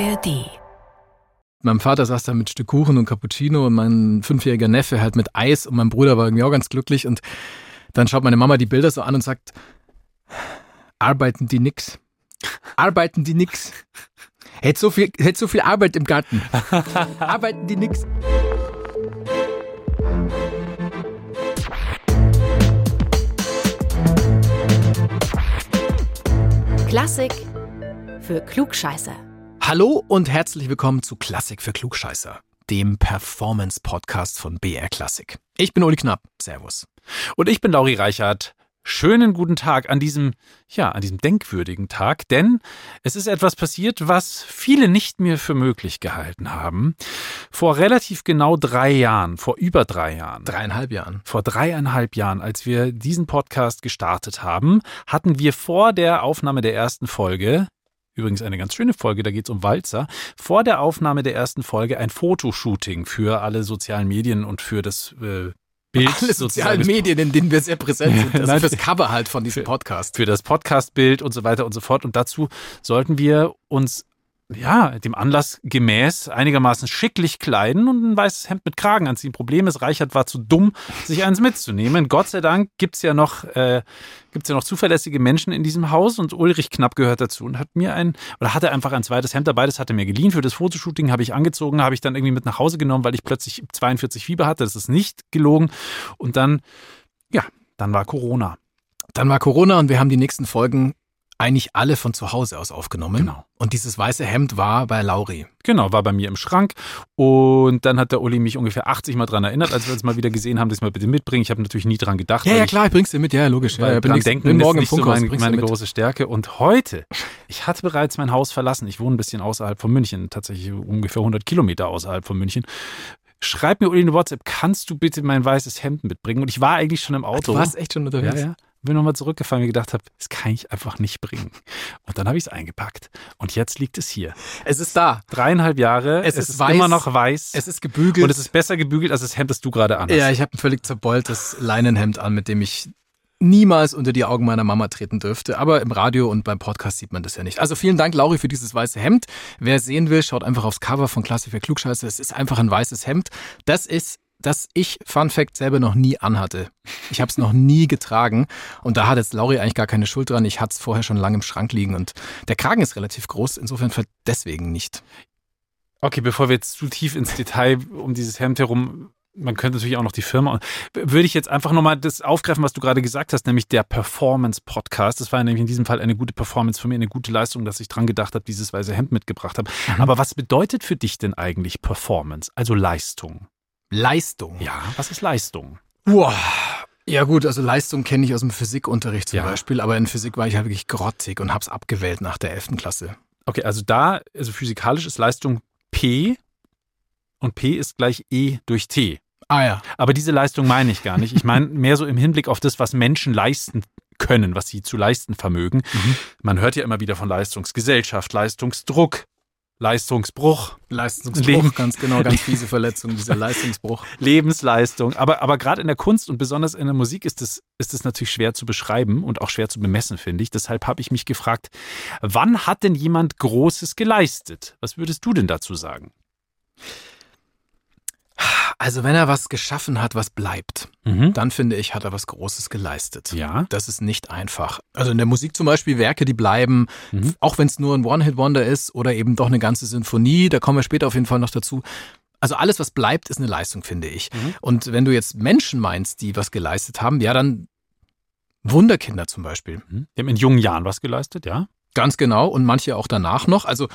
ARD. Mein Vater saß da mit Stück Kuchen und Cappuccino und mein fünfjähriger Neffe halt mit Eis und mein Bruder war irgendwie auch ganz glücklich und dann schaut meine Mama die Bilder so an und sagt, arbeiten die nix? Arbeiten die nix? Hätte so viel, hätte so viel Arbeit im Garten. arbeiten die nix? Klassik für Klugscheißer. Hallo und herzlich willkommen zu Klassik für Klugscheißer, dem Performance-Podcast von BR Klassik. Ich bin Uli Knapp. Servus. Und ich bin Lauri Reichert. Schönen guten Tag an diesem, ja, an diesem denkwürdigen Tag, denn es ist etwas passiert, was viele nicht mehr für möglich gehalten haben. Vor relativ genau drei Jahren, vor über drei Jahren. Dreieinhalb Jahren. Vor dreieinhalb Jahren, als wir diesen Podcast gestartet haben, hatten wir vor der Aufnahme der ersten Folge Übrigens eine ganz schöne Folge, da geht es um Walzer. Vor der Aufnahme der ersten Folge ein Fotoshooting für alle sozialen Medien und für das äh, Bild. Alle sozialen Medien, in denen wir sehr präsent sind. Das Nein, ist das Cover halt von diesem Podcast. Für das Podcast-Bild und so weiter und so fort. Und dazu sollten wir uns ja, dem Anlass gemäß einigermaßen schicklich kleiden und ein weißes Hemd mit Kragen anziehen. Problem ist, Reichert war zu dumm, sich eins mitzunehmen. Gott sei Dank gibt's ja noch, äh, gibt's ja noch zuverlässige Menschen in diesem Haus und Ulrich Knapp gehört dazu und hat mir ein, oder hatte einfach ein zweites Hemd dabei, das hatte mir geliehen. Für das Fotoshooting habe ich angezogen, habe ich dann irgendwie mit nach Hause genommen, weil ich plötzlich 42 Fieber hatte. Das ist nicht gelogen. Und dann, ja, dann war Corona. Dann war Corona und wir haben die nächsten Folgen eigentlich alle von zu Hause aus aufgenommen. Genau. Und dieses weiße Hemd war bei Lauri. Genau, war bei mir im Schrank. Und dann hat der Uli mich ungefähr 80 Mal dran erinnert, als wir uns mal wieder gesehen haben, dass ich mal bitte mitbringen. Ich habe natürlich nie dran gedacht. Ja, ja ich- klar, ich bring's dir mit, ja, logisch. Ja, Weil ja, bin nächsten- denken bin morgen ist im so meine, meine große Stärke. Und heute, ich hatte bereits mein Haus verlassen. Ich wohne ein bisschen außerhalb von München, tatsächlich ungefähr 100 Kilometer außerhalb von München. Schreib mir Uli eine WhatsApp, kannst du bitte mein weißes Hemd mitbringen? Und ich war eigentlich schon im Auto. Du warst echt schon ja, unterwegs. ja. Bin nochmal zurückgefahren, weil ich gedacht habe, das kann ich einfach nicht bringen. Und dann habe ich es eingepackt. Und jetzt liegt es hier. Es ist da. Dreieinhalb Jahre. Es ist weiß. immer noch weiß. Es ist gebügelt. und es ist besser gebügelt als das Hemd, das du gerade anhast. ja, ich habe ein völlig zerbeultes Leinenhemd an, mit dem ich niemals unter die Augen meiner Mama treten dürfte. Aber im Radio und beim Podcast sieht man das ja nicht. Also vielen Dank, Lauri, für dieses weiße Hemd. Wer es sehen will, schaut einfach aufs Cover von Klasse für Klugscheiße. Es ist einfach ein weißes Hemd. Das ist das ich, Fun Fact, selber noch nie anhatte. Ich habe es noch nie getragen und da hat jetzt Lauri eigentlich gar keine Schuld dran. Ich hatte es vorher schon lange im Schrank liegen und der Kragen ist relativ groß, insofern deswegen nicht. Okay, bevor wir jetzt zu tief ins Detail um dieses Hemd herum, man könnte natürlich auch noch die Firma, würde ich jetzt einfach nochmal das aufgreifen, was du gerade gesagt hast, nämlich der Performance-Podcast. Das war nämlich in diesem Fall eine gute Performance für mich, eine gute Leistung, dass ich dran gedacht habe, dieses weiße Hemd mitgebracht habe. Aber was bedeutet für dich denn eigentlich Performance, also Leistung? Leistung. Ja, was ist Leistung? Boah. Ja gut, also Leistung kenne ich aus dem Physikunterricht zum Ja. Beispiel, aber in Physik war ich halt wirklich grottig und hab's abgewählt nach der 11. Klasse. Okay, also da, also physikalisch ist Leistung P und P ist gleich E durch T. Ah ja. Aber diese Leistung meine ich gar nicht. Ich meine mehr so im Hinblick auf das, was Menschen leisten können, was sie zu leisten vermögen. Mhm. Man hört ja immer wieder von Leistungsgesellschaft, Leistungsdruck, Leistungsbruch, Leistungsbruch, Leben. ganz genau, ganz fiese Verletzung, dieser Leistungsbruch. Lebensleistung. Aber, aber gerade in der Kunst und besonders in der Musik ist es, ist es natürlich schwer zu beschreiben und auch schwer zu bemessen, finde ich. Deshalb habe ich mich gefragt, wann hat denn jemand Großes geleistet? Was würdest du denn dazu sagen? Also wenn er was geschaffen hat, was bleibt, Mhm. dann finde ich, hat er was Großes geleistet. Ja. Das ist nicht einfach. Also in der Musik zum Beispiel Werke, die bleiben, Mhm. auch wenn es nur ein One-Hit-Wonder ist oder eben doch eine ganze Sinfonie, da kommen wir später auf jeden Fall noch dazu. Also alles, was bleibt, ist eine Leistung, finde ich. Mhm. Und wenn du jetzt Menschen meinst, die was geleistet haben, ja, dann Wunderkinder zum Beispiel. Mhm. Die haben in jungen Jahren was geleistet, ja? Ganz genau. Und manche auch danach noch. Also,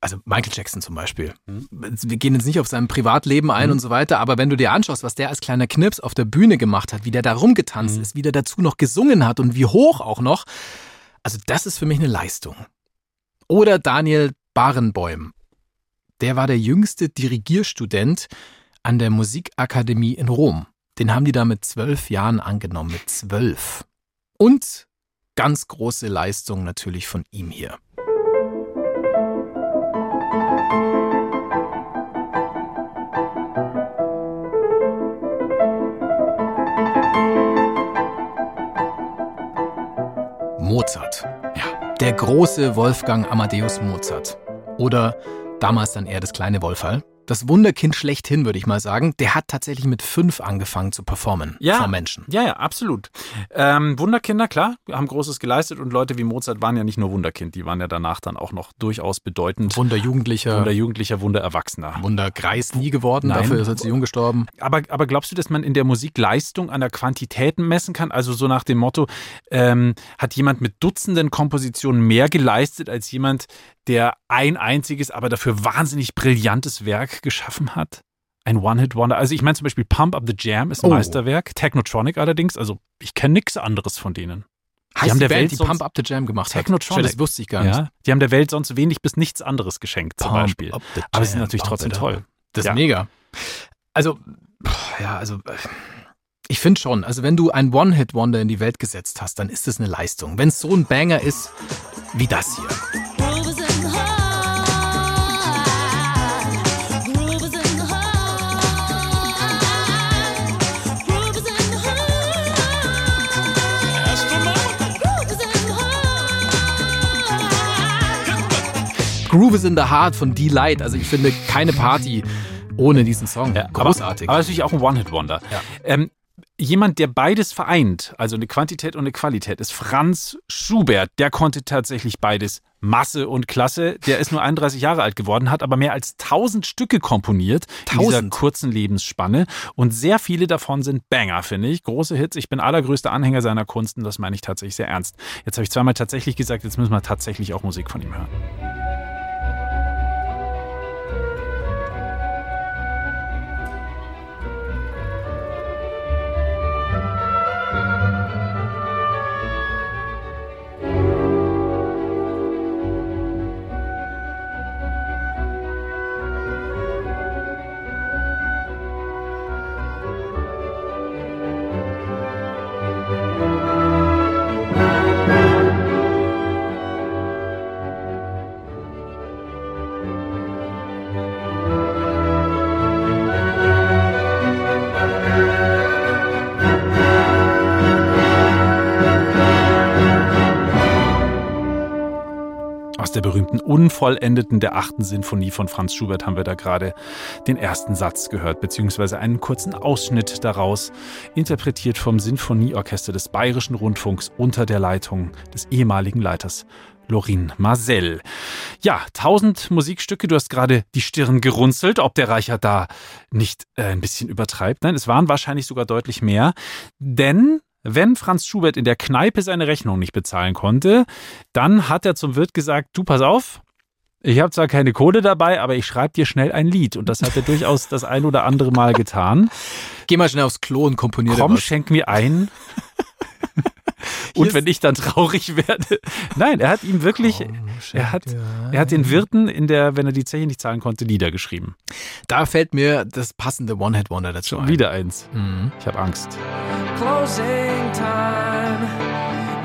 also Michael Jackson zum Beispiel. Mhm. Wir gehen jetzt nicht auf sein Privatleben ein Mhm. und so weiter, aber wenn du dir anschaust, was der als kleiner Knirps auf der Bühne gemacht hat, wie der da rumgetanzt Mhm. ist, wie der dazu noch gesungen hat und wie hoch auch noch, also das ist für mich eine Leistung. Oder Daniel Barenboim. Der war der jüngste Dirigierstudent an der Musikakademie in Rom. Den haben die da mit zwölf Jahren angenommen, mit zwölf. Und ganz große Leistung natürlich von ihm hier. Mozart. Ja, der große Wolfgang Amadeus Mozart. oder damals dann eher das kleine Wolferl das Wunderkind schlechthin, würde ich mal sagen, der hat tatsächlich mit fünf angefangen zu performen ja, vor Menschen. Ja, ja, absolut. Ähm, Wunderkinder, klar, haben Großes geleistet und Leute wie Mozart waren ja nicht nur Wunderkind, die waren ja danach dann auch noch durchaus bedeutend. Wunderjugendlicher. Wunderjugendlicher, Wundererwachsener. Wundergreis nie geworden, Nein. dafür ist er zu jung gestorben. Aber, aber glaubst du, dass man in der Musik Leistung an der Quantität messen kann? Also so nach dem Motto, ähm, hat jemand mit Dutzenden Kompositionen mehr geleistet als jemand, der ein einziges, aber dafür wahnsinnig brillantes Werk geschaffen hat. Ein One-Hit-Wonder. Also ich meine zum Beispiel Pump Up the Jam ist ein oh. Meisterwerk. Technotronic allerdings, also ich kenne nichts anderes von denen. Die heißt haben der Band, Welt die Pump Up the Jam gemacht Technotronic. hat. Das wusste ich gar nicht. Ja, die haben der Welt sonst wenig bis nichts anderes geschenkt zum Pump Beispiel. Aber sie sind natürlich trotzdem toll. Das ist ja. mega. Also, ja, also ich finde schon, also wenn du ein One-Hit-Wonder in die Welt gesetzt hast, dann ist es eine Leistung. Wenn es so ein Banger ist wie das hier. Groove is in the Heart von D-Light. Also ich finde keine Party ohne diesen Song. Ja, Großartig. Aber, aber natürlich auch ein One-Hit-Wonder. Ja. Ähm, jemand, der beides vereint, also eine Quantität und eine Qualität, ist Franz Schubert. Der konnte tatsächlich beides. Masse und Klasse. Der ist nur 31 Jahre alt geworden, hat aber mehr als 1000 Stücke komponiert 1000. in dieser kurzen Lebensspanne. Und sehr viele davon sind Banger, finde ich. Große Hits. Ich bin allergrößter Anhänger seiner Kunst und das meine ich tatsächlich sehr ernst. Jetzt habe ich zweimal tatsächlich gesagt, jetzt müssen wir tatsächlich auch Musik von ihm hören. Berühmten Unvollendeten der achten Sinfonie von Franz Schubert haben wir da gerade den ersten Satz gehört, beziehungsweise einen kurzen Ausschnitt daraus, interpretiert vom Sinfonieorchester des Bayerischen Rundfunks unter der Leitung des ehemaligen Leiters Lorin Marcel. Ja, tausend Musikstücke, du hast gerade die Stirn gerunzelt, ob der Reicher da nicht äh, ein bisschen übertreibt. Nein, es waren wahrscheinlich sogar deutlich mehr, denn wenn Franz Schubert in der Kneipe seine Rechnung nicht bezahlen konnte, dann hat er zum Wirt gesagt, du pass auf, ich habe zwar keine Kohle dabei, aber ich schreibe dir schnell ein Lied. Und das hat er durchaus das ein oder andere Mal getan. Geh mal schnell aufs Klo und komponier Komm, schenk mir ein. Und wenn ich dann traurig werde. Nein, er hat ihm wirklich, oh, er hat, er hat den Wirten in der, wenn er die Zeche nicht zahlen konnte, Lieder geschrieben. Da fällt mir das passende One-Hit-Wonder dazu Schon ein. Wieder eins. Mhm. Ich habe Angst. Closing time.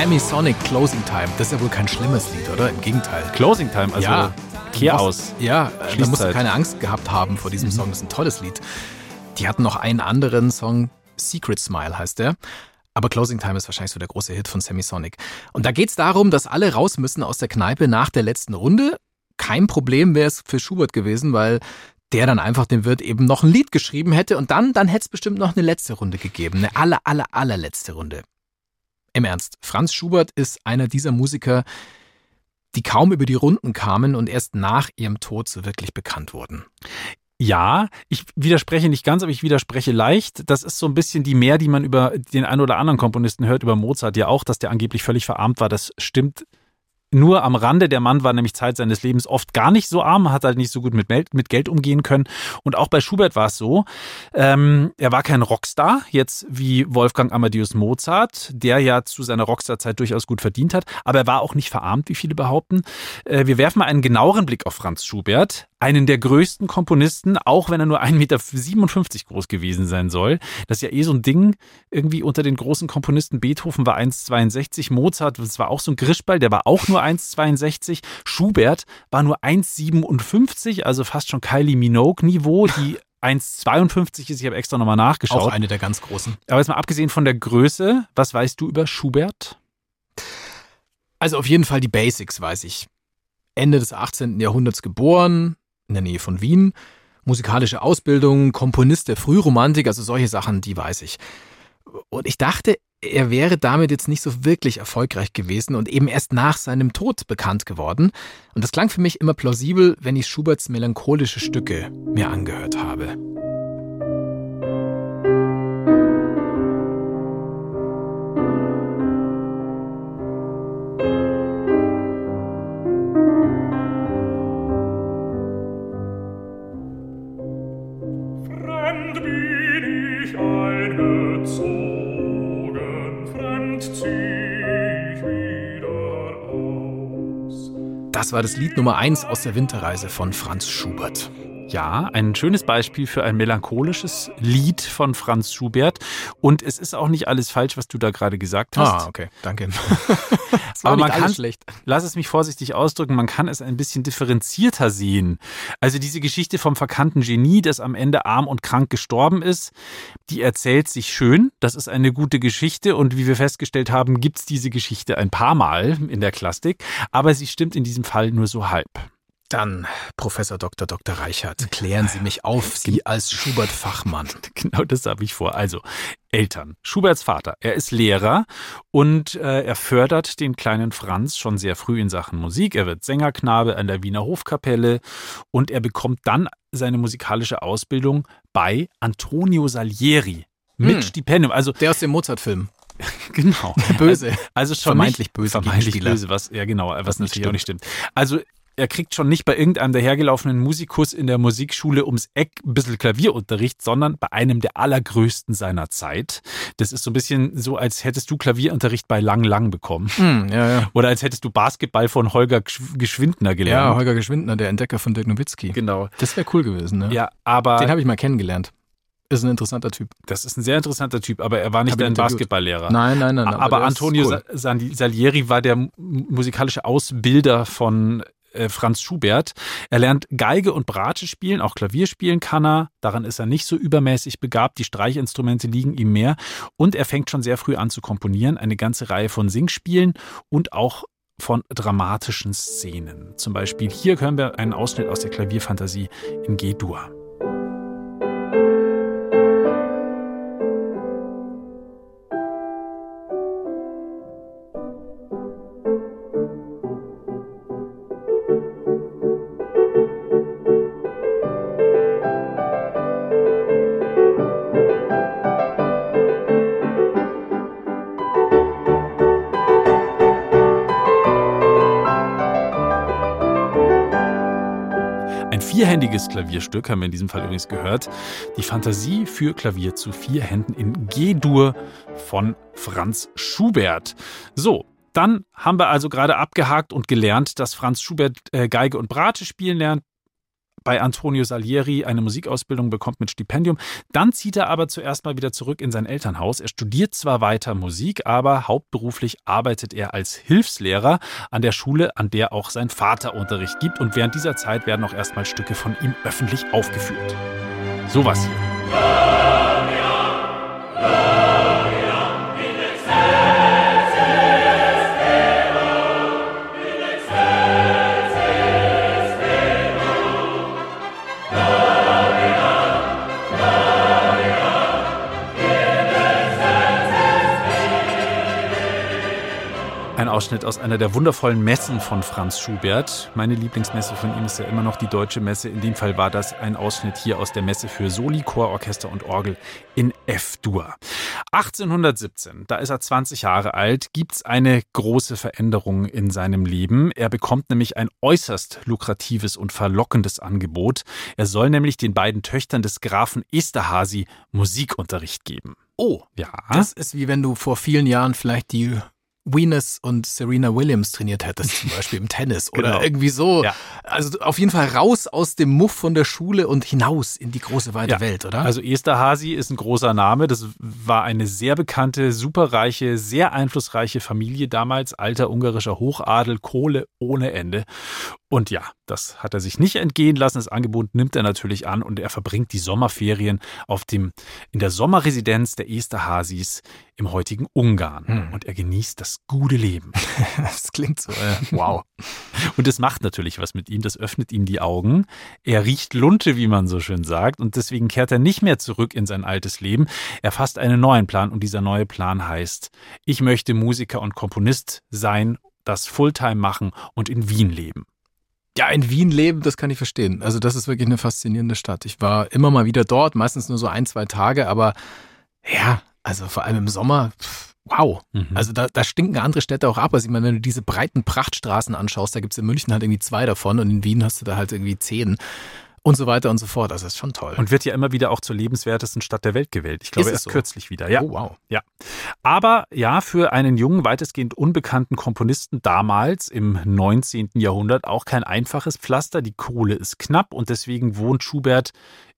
Sammy Sonic Closing Time. Das ist ja wohl kein schlimmes Lied, oder? Im Gegenteil. Closing Time, also ja, Kehr aus. Ja, da musst du keine Angst gehabt haben vor diesem mhm. Song. Das ist ein tolles Lied. Die hatten noch einen anderen Song, Secret Smile heißt der. Aber Closing Time ist wahrscheinlich so der große Hit von Sammy Sonic. Und da geht es darum, dass alle raus müssen aus der Kneipe nach der letzten Runde. Kein Problem wäre es für Schubert gewesen, weil der dann einfach dem Wirt eben noch ein Lied geschrieben hätte und dann, dann hätte es bestimmt noch eine letzte Runde gegeben. Eine aller, aller, allerletzte Runde. Im Ernst, Franz Schubert ist einer dieser Musiker, die kaum über die Runden kamen und erst nach ihrem Tod so wirklich bekannt wurden. Ja, ich widerspreche nicht ganz, aber ich widerspreche leicht. Das ist so ein bisschen die Mehr, die man über den einen oder anderen Komponisten hört, über Mozart ja auch, dass der angeblich völlig verarmt war. Das stimmt nur am Rande. Der Mann war nämlich Zeit seines Lebens oft gar nicht so arm, hat halt nicht so gut mit, mit Geld umgehen können. Und auch bei Schubert war es so. Ähm, er war kein Rockstar, jetzt wie Wolfgang Amadeus Mozart, der ja zu seiner Rockstar-Zeit durchaus gut verdient hat. Aber er war auch nicht verarmt, wie viele behaupten. Äh, wir werfen mal einen genaueren Blick auf Franz Schubert. Einen der größten Komponisten, auch wenn er nur 1,57 Meter groß gewesen sein soll. Das ist ja eh so ein Ding, irgendwie unter den großen Komponisten. Beethoven war 1,62, Mozart, das war auch so ein Grischball, der war auch nur 1,62. Schubert war nur 1,57, also fast schon Kylie Minogue-Niveau. Die 1,52 ist, ich habe extra nochmal nachgeschaut. Auch eine der ganz großen. Aber jetzt mal abgesehen von der Größe, was weißt du über Schubert? Also auf jeden Fall die Basics, weiß ich. Ende des 18. Jahrhunderts geboren, in der Nähe von Wien. Musikalische Ausbildung, Komponist der Frühromantik, also solche Sachen, die weiß ich. Und ich dachte, er wäre damit jetzt nicht so wirklich erfolgreich gewesen und eben erst nach seinem Tod bekannt geworden. Und das klang für mich immer plausibel, wenn ich Schuberts melancholische Stücke mir angehört habe. War das Lied Nummer 1 aus der Winterreise von Franz Schubert. Ja, ein schönes Beispiel für ein melancholisches Lied von Franz Schubert. Und es ist auch nicht alles falsch, was du da gerade gesagt hast. Ah, okay, danke. Aber man kann, schlecht. lass es mich vorsichtig ausdrücken, man kann es ein bisschen differenzierter sehen. Also diese Geschichte vom verkannten Genie, das am Ende arm und krank gestorben ist, die erzählt sich schön. Das ist eine gute Geschichte. Und wie wir festgestellt haben, gibt es diese Geschichte ein paar Mal in der Klassik. Aber sie stimmt in diesem Fall nur so halb. Dann, Professor Dr. Dr. Reichert, klären Sie mich auf, Sie als Schubert-Fachmann. Genau das habe ich vor. Also, Eltern. Schuberts Vater, er ist Lehrer und äh, er fördert den kleinen Franz schon sehr früh in Sachen Musik. Er wird Sängerknabe an der Wiener Hofkapelle und er bekommt dann seine musikalische Ausbildung bei Antonio Salieri mit hm. Stipendium. Also der aus dem Mozart-Film. genau. Böse. Also schon vermeintlich böse. Vermeintlich böse, was ja genau, was natürlich auch nicht stimmt. Also er kriegt schon nicht bei irgendeinem dahergelaufenen Musikus in der Musikschule ums Eck ein bisschen Klavierunterricht, sondern bei einem der allergrößten seiner Zeit. Das ist so ein bisschen so, als hättest du Klavierunterricht bei Lang Lang bekommen. Hm, ja, ja. Oder als hättest du Basketball von Holger Geschwindner gelernt. Ja, Holger Geschwindner, der Entdecker von Dirk Nowitzki. Genau. Das wäre cool gewesen, ne? Ja, aber. Den habe ich mal kennengelernt. Ist ein interessanter Typ. Das ist ein sehr interessanter Typ, aber er war nicht ein Basketballlehrer. Nein, nein, nein. Aber, aber Antonio cool. Salieri war der musikalische Ausbilder von Franz Schubert. Er lernt Geige und Bratsche spielen, auch Klavier spielen kann er. Daran ist er nicht so übermäßig begabt. Die Streichinstrumente liegen ihm mehr. Und er fängt schon sehr früh an zu komponieren. Eine ganze Reihe von Singspielen und auch von dramatischen Szenen. Zum Beispiel hier hören wir einen Ausschnitt aus der Klavierfantasie in G-Dur. Vierhändiges Klavierstück, haben wir in diesem Fall übrigens gehört. Die Fantasie für Klavier zu vier Händen in G-Dur von Franz Schubert. So, dann haben wir also gerade abgehakt und gelernt, dass Franz Schubert äh, Geige und Bratsche spielen lernt, bei Antonio Salieri eine Musikausbildung bekommt mit Stipendium. Dann zieht er aber zuerst mal wieder zurück in sein Elternhaus. Er studiert zwar weiter Musik, aber hauptberuflich arbeitet er als Hilfslehrer an der Schule, an der auch sein Vater Unterricht gibt. Und während dieser Zeit werden auch erstmal Stücke von ihm öffentlich aufgeführt. Sowas hier. Ausschnitt aus einer der wundervollen Messen von Franz Schubert. Meine Lieblingsmesse von ihm ist ja immer noch die Deutsche Messe. In dem Fall war das ein Ausschnitt hier aus der Messe für Soli, Chor, Orchester und Orgel in F-Dur. 1817, da ist er 20 Jahre alt, gibt es eine große Veränderung in seinem Leben. Er bekommt nämlich ein äußerst lukratives und verlockendes Angebot. Er soll nämlich den beiden Töchtern des Grafen Esterhazy Musikunterricht geben. Oh, ja. Das ist wie wenn du vor vielen Jahren vielleicht die Venus und Serena Williams trainiert hättest, zum Beispiel im Tennis oder Genau. irgendwie so. Ja. Also auf jeden Fall raus aus dem Muff von der Schule und hinaus in die große weite Ja. Welt, oder? Also Esterhazy ist ein großer Name. Das war eine sehr bekannte, superreiche, sehr einflussreiche Familie damals. Alter ungarischer Hochadel, Kohle ohne Ende. Und ja, das hat er sich nicht entgehen lassen. Das Angebot nimmt er natürlich an und er verbringt die Sommerferien auf dem, in der Sommerresidenz der Esterhazys im heutigen Ungarn. Hm. Und er genießt das gute Leben. das klingt so, äh, wow. Und das macht natürlich was mit ihm, das öffnet ihm die Augen. Er riecht Lunte, wie man so schön sagt, und deswegen kehrt er nicht mehr zurück in sein altes Leben. Er fasst einen neuen Plan und dieser neue Plan heißt, ich möchte Musiker und Komponist sein, das Fulltime machen und in Wien leben. Ja, in Wien leben, das kann ich verstehen. Also das ist wirklich eine faszinierende Stadt. Ich war immer mal wieder dort, meistens nur so ein, zwei Tage, aber ja, also vor allem im Sommer, pff, wow. Mhm. Also da, da stinken andere Städte auch ab. Also ich meine, wenn du diese breiten Prachtstraßen anschaust, da gibt's in München halt irgendwie zwei davon und in Wien hast du da halt irgendwie zehn und so weiter und so fort. Also das ist schon toll. Und wird ja immer wieder auch zur lebenswertesten Stadt der Welt gewählt. Ich glaube, erst so? kürzlich wieder. Ja. Oh, wow. Aber ja, für einen jungen, weitestgehend unbekannten Komponisten damals im 19. Jahrhundert auch kein einfaches Pflaster. Die Kohle ist knapp und deswegen wohnt Schubert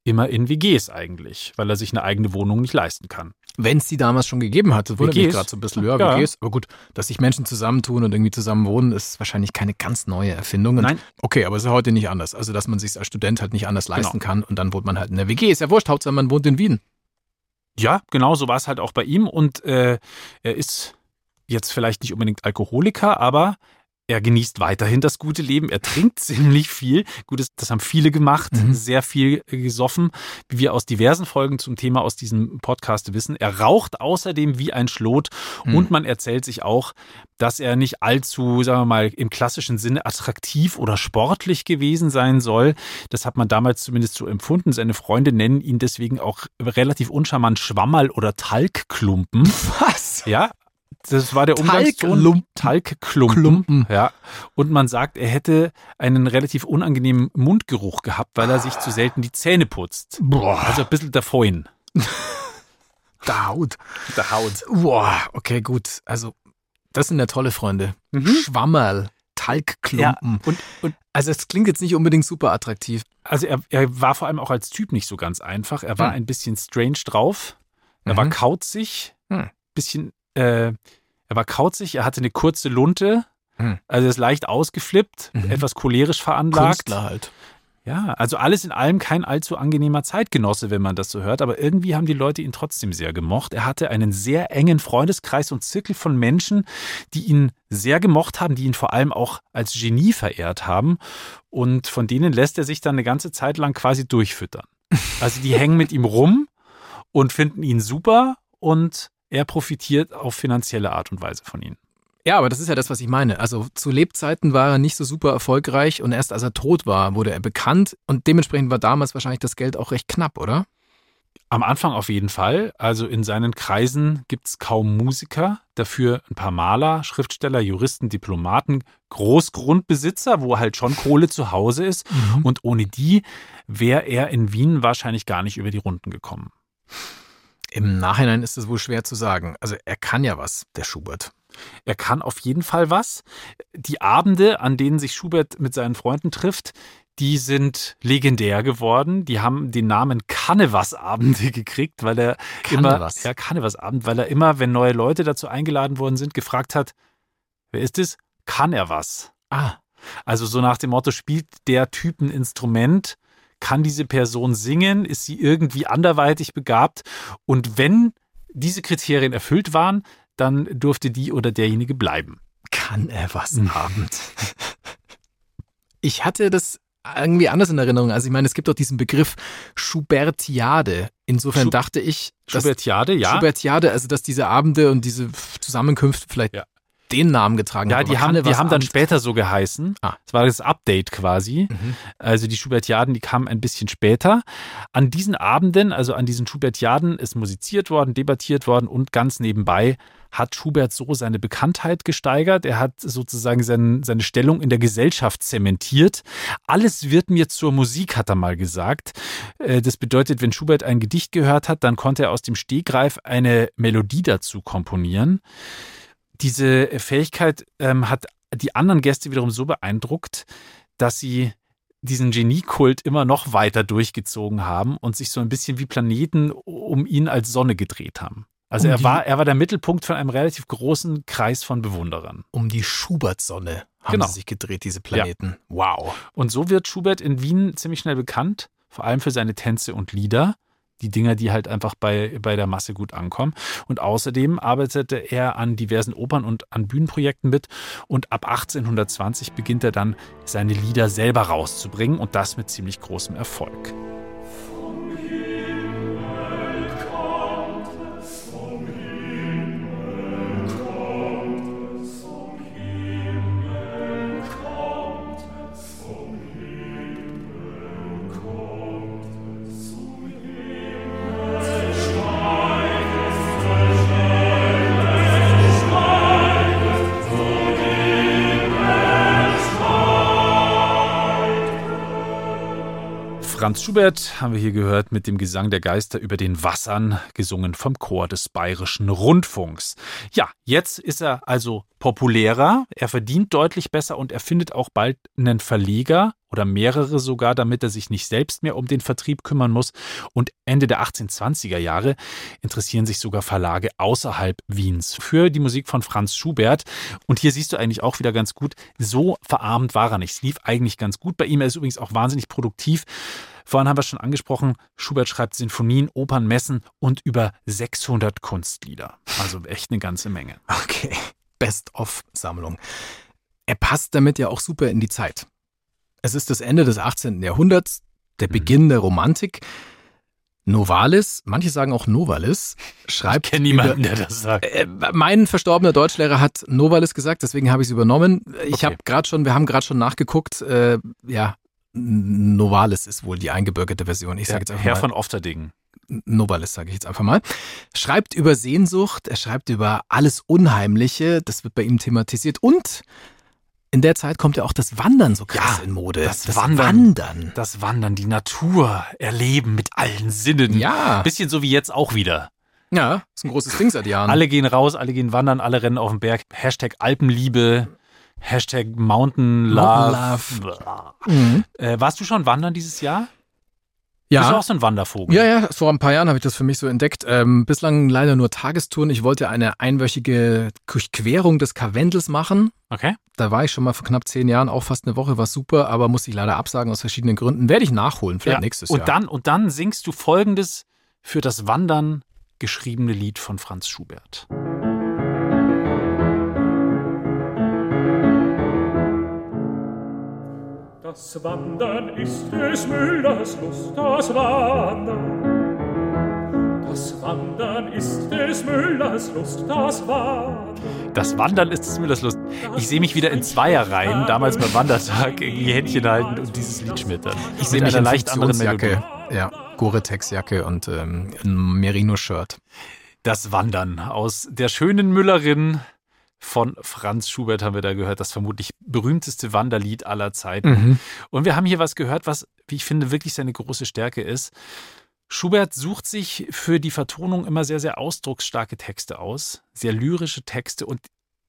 immer in WGs eigentlich, weil er sich eine eigene Wohnung nicht leisten kann. Wenn es die damals schon gegeben hat, das wundert mich WGs? gerade so ein bisschen. Ja, Ja. WGs. Aber gut, dass sich Menschen zusammentun und irgendwie zusammen wohnen, ist wahrscheinlich keine ganz neue Erfindung. Und Nein. Okay, aber es ist ja heute nicht anders. Also, dass man sich als Student halt nicht anders leisten Genau. kann und dann wohnt man halt in der WG. Ist ja wurscht, Hauptsache man wohnt in Wien. Ja, genau so war es halt auch bei ihm und äh, er ist jetzt vielleicht nicht unbedingt Alkoholiker, aber er genießt weiterhin das gute Leben. Er trinkt ziemlich viel. Gut, das, haben viele gemacht, Mhm. sehr viel gesoffen, wie wir aus diversen Folgen zum Thema aus diesem Podcast wissen. Er raucht außerdem wie ein Schlot Mhm. und man erzählt sich auch, dass er nicht allzu, sagen wir mal, im klassischen Sinne attraktiv oder sportlich gewesen sein soll. Das hat man damals zumindest so empfunden. Seine Freunde nennen ihn deswegen auch relativ uncharmant Schwammerl oder Talgklumpen. Was? Ja, das war der Umgangston. Talgklumpen. Talgklumpen. Klumpen. Ja. Und man sagt, er hätte einen relativ unangenehmen Mundgeruch gehabt, weil er sich zu selten die Zähne putzt. Boah, Also ein bisschen davon. der Haut. Der Haut. Boah, okay, gut. Also, das sind ja tolle Freunde. Mhm. Schwammerl, Talgklumpen. Und, und Also, es klingt jetzt nicht unbedingt super attraktiv. also er, er war vor allem auch als Typ nicht so ganz einfach. Er war Hm. ein bisschen strange drauf. Er Mhm. war kauzig. Hm. Bisschen, äh, er war kauzig. Er hatte eine kurze Lunte. Hm. Also er ist leicht ausgeflippt, Mhm. etwas cholerisch veranlagt. Künstler halt. Ja, also alles in allem kein allzu angenehmer Zeitgenosse, wenn man das so hört, aber irgendwie haben die Leute ihn trotzdem sehr gemocht. Er hatte einen sehr engen Freundeskreis und Zirkel von Menschen, die ihn sehr gemocht haben, die ihn vor allem auch als Genie verehrt haben und von denen lässt er sich dann eine ganze Zeit lang quasi durchfüttern. Also die hängen mit ihm rum und finden ihn super und er profitiert auf finanzielle Art und Weise von ihnen. Ja, aber das ist ja das, was ich meine. Also zu Lebzeiten war er nicht so super erfolgreich und erst als er tot war, wurde er bekannt und dementsprechend war damals wahrscheinlich das Geld auch recht knapp, oder? Am Anfang auf jeden Fall. Also in seinen Kreisen gibt es kaum Musiker, dafür ein paar Maler, Schriftsteller, Juristen, Diplomaten, Großgrundbesitzer, wo halt schon Kohle zu Hause ist. Und ohne die wäre er in Wien wahrscheinlich gar nicht über die Runden gekommen. Im Nachhinein ist es wohl schwer zu sagen. Also er kann ja was, der Schubert. Er kann auf jeden Fall was. Die Abende, an denen sich Schubert mit seinen Freunden trifft, die sind legendär geworden. Die haben den Namen Kannevas-Abende gekriegt, weil er immer, Kannevas? ja, Kannevas-Abend, weil er immer, wenn neue Leute dazu eingeladen worden sind, gefragt hat, wer ist es? Kann er was? Ah, Also so nach dem Motto, spielt der Typ ein Instrument? Kann diese Person singen? Ist sie irgendwie anderweitig begabt? Und wenn diese Kriterien erfüllt waren, dann durfte die oder derjenige bleiben. kann er was Mhm. Abend. Ich hatte das irgendwie anders in Erinnerung. Also ich meine, es gibt doch diesen Begriff Schubertiade. Insofern Schub- dachte ich, dass Schubertiade, ja. Schubertiade, also dass diese Abende und diese Zusammenkünfte vielleicht Ja. Den Namen getragen Ja, haben. die Aber haben, die haben dann später so geheißen. Ah. Das war das Update quasi. Mhm. Also die Schubertiaden, die kamen ein bisschen später. An diesen Abenden, also an diesen Schubertiaden, ist musiziert worden, debattiert worden und ganz nebenbei hat Schubert so seine Bekanntheit gesteigert. Er hat sozusagen sein, seine Stellung in der Gesellschaft zementiert. Alles wird mir zur Musik, hat er mal gesagt. Äh, Das bedeutet, wenn Schubert ein Gedicht gehört hat, dann konnte er aus dem Stegreif eine Melodie dazu komponieren. Diese Fähigkeit ähm, hat die anderen Gäste wiederum so beeindruckt, dass sie diesen Geniekult immer noch weiter durchgezogen haben und sich so ein bisschen wie Planeten um ihn als Sonne gedreht haben. Also Um er war, er war der Mittelpunkt von einem relativ großen Kreis von Bewunderern. Um die Schubert-Sonne haben Genau. sie sich gedreht, diese Planeten. Wow. Und so wird Schubert in Wien ziemlich schnell bekannt, vor allem für seine Tänze und Lieder. Die Dinger, die halt einfach bei, bei der Masse gut ankommen. Und außerdem arbeitete er an diversen Opern und an Bühnenprojekten mit. Und ab 1820 beginnt er dann, seine Lieder selber rauszubringen und das mit ziemlich großem Erfolg. Franz Schubert haben wir hier gehört mit dem Gesang der Geister über den Wassern, gesungen vom Chor des Bayerischen Rundfunks. Ja, jetzt ist er also populärer, er verdient deutlich besser und er findet auch bald einen Verleger oder mehrere sogar, damit er sich nicht selbst mehr um den Vertrieb kümmern muss. Und Ende der 1820er Jahre interessieren sich sogar Verlage außerhalb Wiens für die Musik von Franz Schubert. Und hier siehst du eigentlich auch wieder ganz gut, so verarmt war er nicht. Es lief eigentlich ganz gut bei ihm. Er ist übrigens auch wahnsinnig produktiv. Vorhin haben wir schon angesprochen, Schubert schreibt Sinfonien, Opern, Messen und über 600 Kunstlieder. Also echt eine ganze Menge. Okay. Best-of-Sammlung. Er passt damit ja auch super in die Zeit. Es ist das Ende des 18. Jahrhunderts, der Mhm. Beginn der Romantik. Novalis, manche sagen auch Novalis, schreibt. Ich kenne niemanden, der das sagt. Äh, mein verstorbener Deutschlehrer hat Novalis gesagt, deswegen habe ich es übernommen. Ich Okay. habe gerade schon, wir haben gerade schon nachgeguckt. Äh, ja, Novalis ist wohl die eingebürgerte Version. Ich sage jetzt einfach Herr mal. von Ofterdingen. Novalis, sage ich jetzt einfach mal, schreibt über Sehnsucht, er schreibt über alles Unheimliche, das wird bei ihm thematisiert und in der Zeit kommt ja auch das Wandern so krass Ja, in Mode. das Wandern. Wandern. Das Wandern, die Natur erleben mit allen Sinnen. Ja, Bisschen so wie jetzt auch wieder. ja, ist ein großes Ding seit Jahren. Alle gehen raus, alle gehen wandern, alle rennen auf den Berg. Hashtag Alpenliebe, Hashtag Mountain Love. Mhm. Äh, warst du schon wandern dieses Jahr? Bist du Ja. auch so ein Wandervogel? Ja, ja, vor ein paar Jahren habe ich das für mich so entdeckt. Ähm, bislang leider nur Tagestouren. Ich wollte eine einwöchige Durchquerung des Karwendels machen. Okay. Da war ich schon mal vor knapp zehn Jahren, auch fast eine Woche, war super, aber musste ich leider absagen aus verschiedenen Gründen. Werde ich nachholen, vielleicht Ja. nächstes und Jahr. Dann, und dann singst du folgendes für das Wandern geschriebene Lied von Franz Schubert. Das Wandern ist des Müllers Lust, das Wandern. Das Wandern ist des Müllers Lust, das Wandern. Das Wandern ist es mir das Lust. Ich sehe mich wieder in Zweierreihen, damals beim Wandertag, irgendwie Händchen halten und dieses Lied schmettern. Ich sehe Mit mich einer in leicht anderen. Melodie. Ja, Gore-Tex-Jacke und ähm, ein Merino-Shirt. Das Wandern aus der schönen Müllerin von Franz Schubert haben wir da gehört, das vermutlich berühmteste Wanderlied aller Zeiten. Mhm. Und wir haben hier was gehört, was, wie ich finde, wirklich seine große Stärke ist. Schubert sucht sich für die Vertonung immer sehr, sehr ausdrucksstarke Texte aus, sehr lyrische Texte und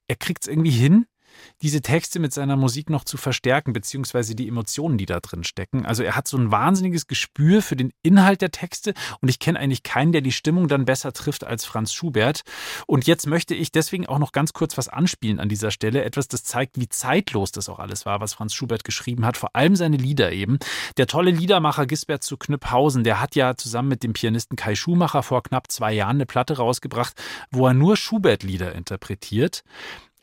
er kriegt es irgendwie hin, diese Texte mit seiner Musik noch zu verstärken, beziehungsweise die Emotionen, die da drin stecken. Also er hat so ein wahnsinniges Gespür für den Inhalt der Texte und ich kenne eigentlich keinen, der die Stimmung dann besser trifft als Franz Schubert. Und jetzt möchte ich deswegen auch noch ganz kurz was anspielen an dieser Stelle. Etwas, das zeigt, wie zeitlos das auch alles war, was Franz Schubert geschrieben hat. Vor allem seine Lieder eben. Der tolle Liedermacher Gisbert zu Knüpphausen, der hat ja zusammen mit dem Pianisten Kai Schumacher vor knapp zwei Jahren eine Platte rausgebracht, wo er nur Schubert-Lieder interpretiert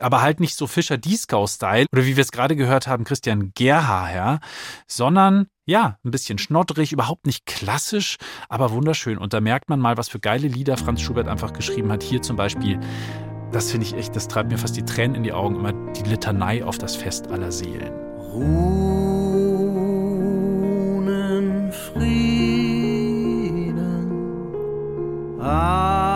aber halt nicht so Fischer-Dieskau-Style oder wie wir es gerade gehört haben, Christian Gerhaher, sondern ja, ein bisschen schnoddrig, überhaupt nicht klassisch, aber wunderschön. Und da merkt man mal, was für geile Lieder Franz Schubert einfach geschrieben hat. Hier zum Beispiel, das finde ich echt, das treibt mir fast die Tränen in die Augen, immer die Litanei auf das Fest aller Seelen. Ruhen Frieden, alle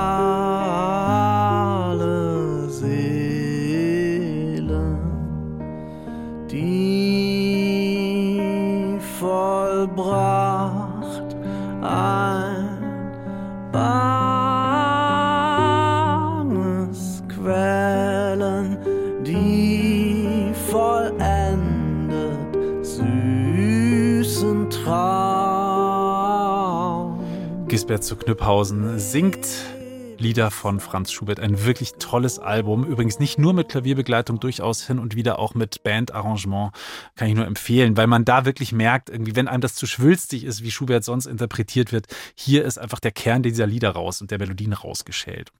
Quellen, die vollendet süßen Traum. Gisbert zu Knüpphausen singt Lieder von Franz Schubert. Ein wirklich tolles Album. Übrigens nicht nur mit Klavierbegleitung, durchaus hin und wieder auch mit Bandarrangement. Kann ich nur empfehlen, weil man da wirklich merkt, irgendwie, wenn einem das zu schwülstig ist, wie Schubert sonst interpretiert wird, hier ist einfach der Kern dieser Lieder raus und der Melodien rausgeschält.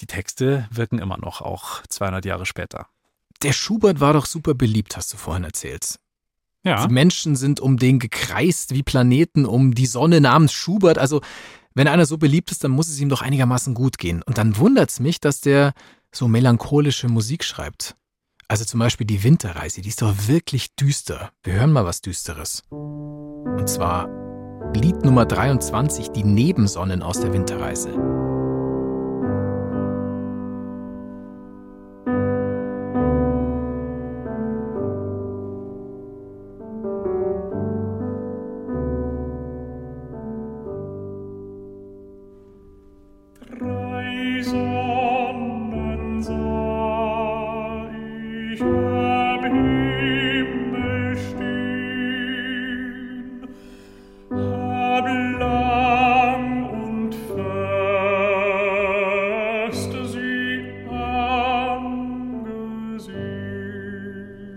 Die Texte wirken immer noch, auch 200 Jahre später. Der Schubert war doch super beliebt, hast du vorhin erzählt. Ja. Die Menschen sind um den gekreist wie Planeten um die Sonne namens Schubert. Also, wenn einer so beliebt ist, dann muss es ihm doch einigermaßen gut gehen. Und dann wundert es mich, dass der so melancholische Musik schreibt. Also zum Beispiel die Winterreise, die ist doch wirklich düster. Wir hören mal was Düsteres. Und zwar Lied Nummer 23, die Nebensonnen aus der Winterreise.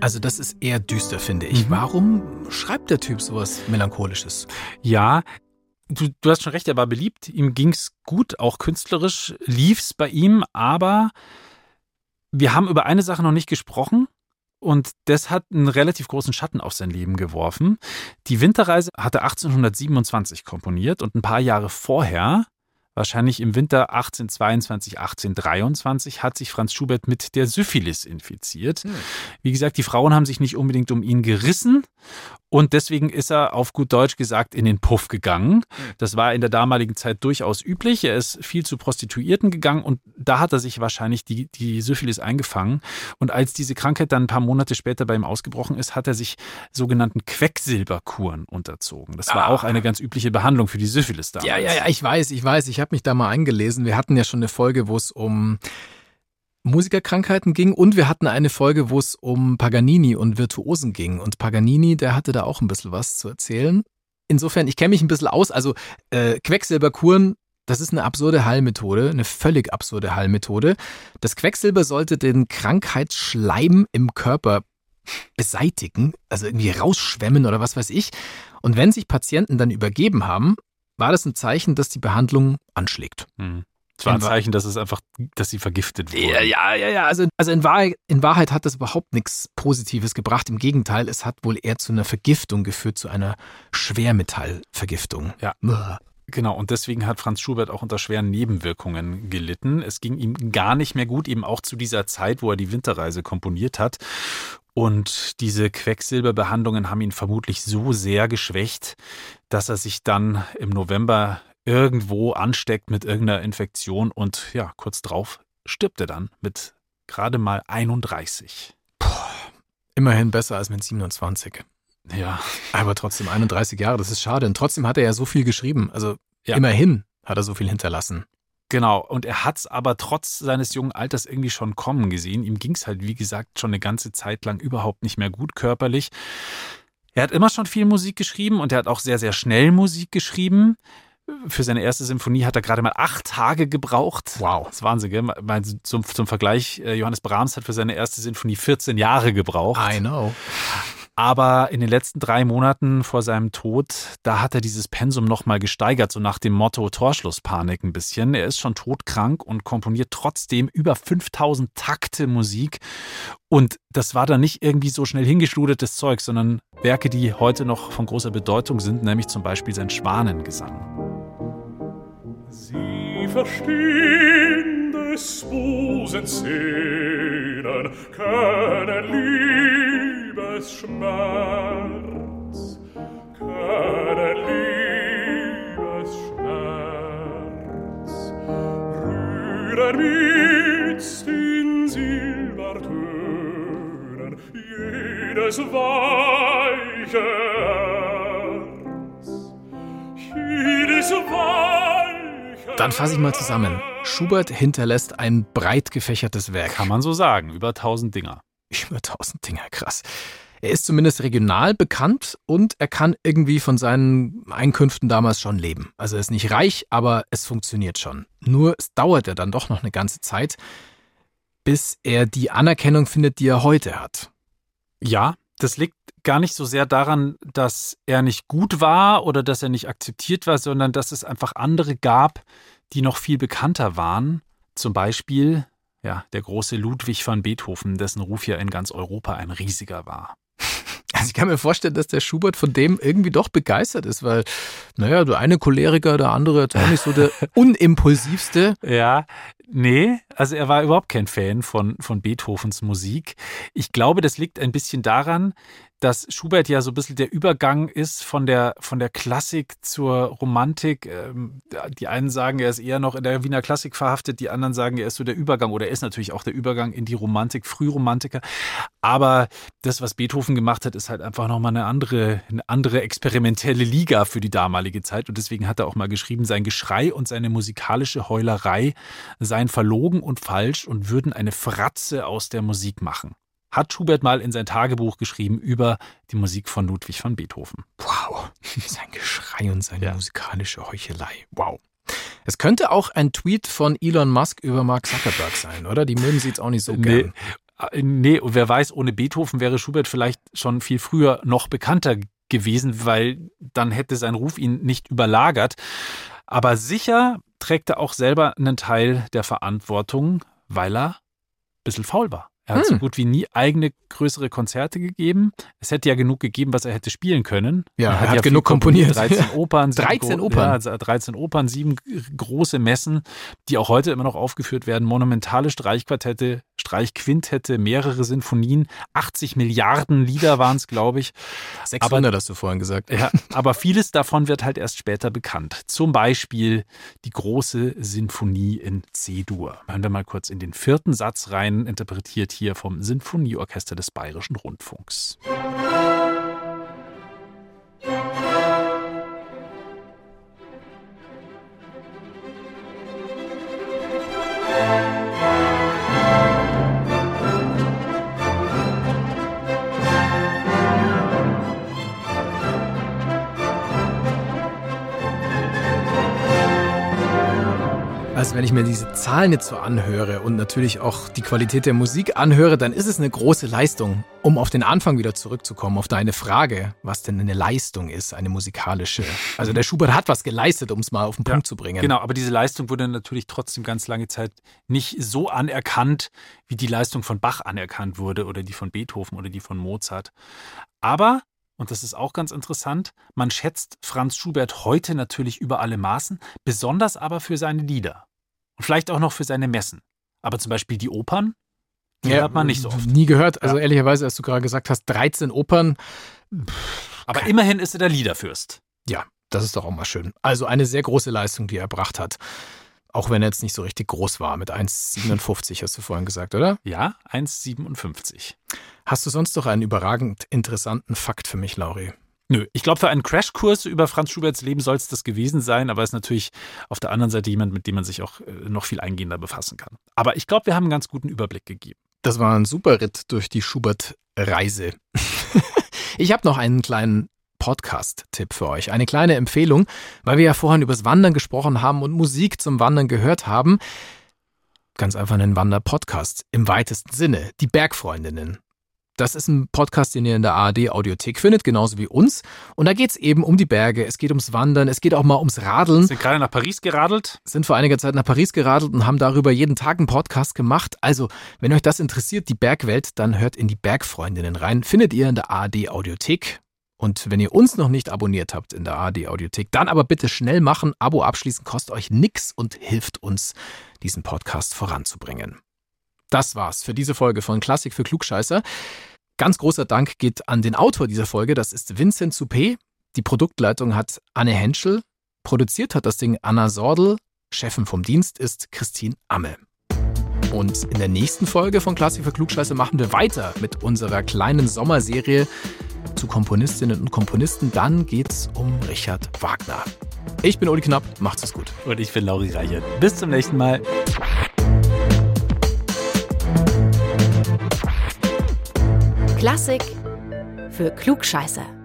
Also das ist eher düster, finde ich. Warum schreibt der Typ sowas Melancholisches? Ja, du, du hast schon recht, er war beliebt. Ihm ging's gut, auch künstlerisch lief's bei ihm, aber wir haben über eine Sache noch nicht gesprochen. Und das hat einen relativ großen Schatten auf sein Leben geworfen. Die Winterreise hat er 1827 komponiert und ein paar Jahre vorher, wahrscheinlich im Winter 1822, 1823, hat sich Franz Schubert mit der Syphilis infiziert. Wie gesagt, die Frauen haben sich nicht unbedingt um ihn gerissen und deswegen ist er auf gut Deutsch gesagt in den Puff gegangen. Das war in der damaligen Zeit durchaus üblich. Er ist viel zu Prostituierten gegangen und da hat er sich wahrscheinlich die, die Syphilis eingefangen. Und als diese Krankheit dann ein paar Monate später bei ihm ausgebrochen ist, hat er sich sogenannten Quecksilberkuren unterzogen. Das war Ah. auch eine ganz übliche Behandlung für die Syphilis damals. Ja, ja, ja, ich weiß, ich weiß. Ich habe mich da mal eingelesen. Wir hatten ja schon eine Folge, wo es um Musikerkrankheiten ging und wir hatten eine Folge, wo es um Paganini und Virtuosen ging. Und Paganini, der hatte da auch ein bisschen was zu erzählen. Insofern, ich kenne mich ein bisschen aus. Also äh, Quecksilberkuren, das ist eine absurde Heilmethode, eine völlig absurde Heilmethode. Das Quecksilber sollte den Krankheitsschleim im Körper beseitigen, also irgendwie rausschwemmen oder was weiß ich. Und wenn sich Patienten dann übergeben haben, war das ein Zeichen, dass die Behandlung anschlägt. Hm. Es war ein Zeichen, dass es einfach, dass sie vergiftet wurden. Ja, ja, ja, ja. Also, also in, Wahrheit, in Wahrheit hat das überhaupt nichts Positives gebracht. Im Gegenteil, es hat wohl eher zu einer Vergiftung geführt, zu einer Schwermetallvergiftung. Ja. Uah. Genau, und deswegen hat Franz Schubert auch unter schweren Nebenwirkungen gelitten. Es ging ihm gar nicht mehr gut, eben auch zu dieser Zeit, wo er die Winterreise komponiert hat. Und diese Quecksilberbehandlungen haben ihn vermutlich so sehr geschwächt, dass er sich dann im November irgendwo ansteckt mit irgendeiner Infektion und ja, kurz drauf stirbt er dann mit gerade mal 31. Immerhin besser als mit 27. Ja, Aber trotzdem 31 Jahre, das ist schade. Und trotzdem hat er ja so viel geschrieben. Also Ja. immerhin hat er so viel hinterlassen. Genau, und er hat es aber trotz seines jungen Alters irgendwie schon kommen gesehen. Ihm ging es halt, wie gesagt, schon eine ganze Zeit lang überhaupt nicht mehr gut körperlich. Er hat immer schon viel Musik geschrieben und er hat auch sehr, sehr schnell Musik geschrieben. Für seine erste Symphonie hat er gerade mal acht Tage gebraucht. Wow. Das ist Wahnsinn, gell? Mal Zum, zum Vergleich, äh, Johannes Brahms hat für seine erste Sinfonie 14 Jahre gebraucht. I know. Aber in den letzten drei Monaten vor seinem Tod, da hat er dieses Pensum nochmal gesteigert, so nach dem Motto Torschlusspanik ein bisschen. Er ist schon todkrank und komponiert trotzdem über 5000 Takte Musik. Und das war dann nicht irgendwie so schnell hingeschludertes Zeug, sondern Werke, die heute noch von großer Bedeutung sind, nämlich zum Beispiel sein Schwanengesang. Sie verstehen des Busens Szenen, können Liebesschmerz, können Liebesschmerz, rühren mit den Silbertönen jedes weiche Herz, jedes weiche Dann fasse ich mal zusammen. Schubert hinterlässt ein breit gefächertes Werk. Kann man so sagen, über 1000 Dinger. Über tausend Dinger, krass. Er ist zumindest regional bekannt und er kann irgendwie von seinen Einkünften damals schon leben. Also er ist nicht reich, aber es funktioniert schon. Nur es dauert ja dann doch noch eine ganze Zeit, bis er die Anerkennung findet, die er heute hat. Ja, das liegt gar nicht so sehr daran, dass er nicht gut war oder dass er nicht akzeptiert war, sondern dass es einfach andere gab, die noch viel bekannter waren. Zum Beispiel ja, der große Ludwig van Beethoven, dessen Ruf ja in ganz Europa ein riesiger war. Also ich kann mir vorstellen, dass der Schubert von dem irgendwie doch begeistert ist, weil, naja, der eine Choleriker, der andere jetzt auch nicht so der unimpulsivste. Ja, nee, also er war überhaupt kein Fan von, von Beethovens Musik. Ich glaube, das liegt ein bisschen daran, dass Schubert ja so ein bisschen der Übergang ist von der, von der Klassik zur Romantik. Ähm, Die einen sagen, er ist eher noch in der Wiener Klassik verhaftet, die anderen sagen, er ist so der Übergang oder er ist natürlich auch der Übergang in die Romantik, Frühromantiker. Aber das, was Beethoven gemacht hat, ist halt einfach nochmal eine andere, eine andere experimentelle Liga für die damalige Zeit. Und deswegen hat er auch mal geschrieben, sein Geschrei und seine musikalische Heulerei seien verlogen und falsch und würden eine Fratze aus der Musik machen hat Schubert mal in sein Tagebuch geschrieben über die Musik von Ludwig van Beethoven. Wow, sein Geschrei und seine ja. musikalische Heuchelei. Wow. Es könnte auch ein Tweet von Elon Musk über Mark Zuckerberg sein, oder? Die mögen sie jetzt auch nicht so nee. gern. Äh, nee, und wer weiß, ohne Beethoven wäre Schubert vielleicht schon viel früher noch bekannter gewesen, weil dann hätte sein Ruf ihn nicht überlagert. Aber sicher trägt er auch selber einen Teil der Verantwortung, weil er ein bisschen faul war. Er hat hm. so gut wie nie eigene größere Konzerte gegeben. Es hätte ja genug gegeben, was er hätte spielen können. Ja, er, hat, er hat ja genug komponiert. 13 Opern. 13 Opern? Ja, 13 Opern, sieben große Messen, die auch heute immer noch aufgeführt werden. Monumentale Streichquartette, Streichquintette, mehrere Sinfonien. 80 Milliarden Lieder waren es, glaube ich. 600 aber, hast du vorhin gesagt. Ja, aber vieles davon wird halt erst später bekannt. Zum Beispiel die große Sinfonie in C-Dur. Hören wir mal kurz in den vierten Satz rein, interpretiert hier vom Sinfonieorchester des Bayerischen Rundfunks. Also wenn ich mir diese Zahlen jetzt so anhöre und natürlich auch die Qualität der Musik anhöre, dann ist es eine große Leistung, um auf den Anfang wieder zurückzukommen, auf deine Frage, was denn eine Leistung ist, eine musikalische. Also der Schubert hat was geleistet, um es mal auf den Punkt ja, zu bringen. Genau, aber diese Leistung wurde natürlich trotzdem ganz lange Zeit nicht so anerkannt, wie die Leistung von Bach anerkannt wurde oder die von Beethoven oder die von Mozart. Aber und das ist auch ganz interessant, man schätzt Franz Schubert heute natürlich über alle Maßen, besonders aber für seine Lieder. Und vielleicht auch noch für seine Messen. Aber zum Beispiel die Opern, die ja, hört man nicht so oft. Nie gehört. Also ja. ehrlicherweise, als du gerade gesagt hast, 13 Opern. Aber immerhin ist er der Liederfürst. Ja, das ist doch auch mal schön. Also eine sehr große Leistung, die er erbracht hat. Auch wenn er jetzt nicht so richtig groß war, mit 1,57 hast du vorhin gesagt, oder? Ja, 1,57. Hast du sonst noch einen überragend interessanten Fakt für mich, Lauri? Nö, ich glaube, für einen Crashkurs über Franz Schuberts Leben soll es das gewesen sein, aber er ist natürlich auf der anderen Seite jemand, mit dem man sich auch äh, noch viel eingehender befassen kann. Aber ich glaube, wir haben einen ganz guten Überblick gegeben. Das war ein super Ritt durch die Schubert-Reise. ich habe noch einen kleinen Podcast-Tipp für euch. Eine kleine Empfehlung, weil wir ja vorhin übers Wandern gesprochen haben und Musik zum Wandern gehört haben. Ganz einfach einen Wander-Podcast im weitesten Sinne. Die Bergfreundinnen. Das ist ein Podcast, den ihr in der ARD Audiothek findet, genauso wie uns. Und da geht es eben um die Berge, es geht ums Wandern, es geht auch mal ums Radeln. Sind gerade nach Paris geradelt? Sind vor einiger Zeit nach Paris geradelt und haben darüber jeden Tag einen Podcast gemacht. Also, wenn euch das interessiert, die Bergwelt, dann hört in die Bergfreundinnen rein. Findet ihr in der ARD Audiothek. Und wenn ihr uns noch nicht abonniert habt in der ARD Audiothek, dann aber bitte schnell machen. Abo abschließen kostet euch nichts und hilft uns, diesen Podcast voranzubringen. Das war's für diese Folge von Klassik für Klugscheißer. Ganz großer Dank geht an den Autor dieser Folge, das ist Vincent Soupé. Die Produktleitung hat Anne Henschel. Produziert hat das Ding Anna Sordel. Chefin vom Dienst ist Christine Amme. Und in der nächsten Folge von Klassik für Klugscheißer machen wir weiter mit unserer kleinen Sommerserie zu Komponistinnen und Komponisten. Dann geht's um Richard Wagner. Ich bin Uli Knapp, macht's es gut. Und ich bin Lauri Reichert. Bis zum nächsten Mal. Klassik für Klugscheißer.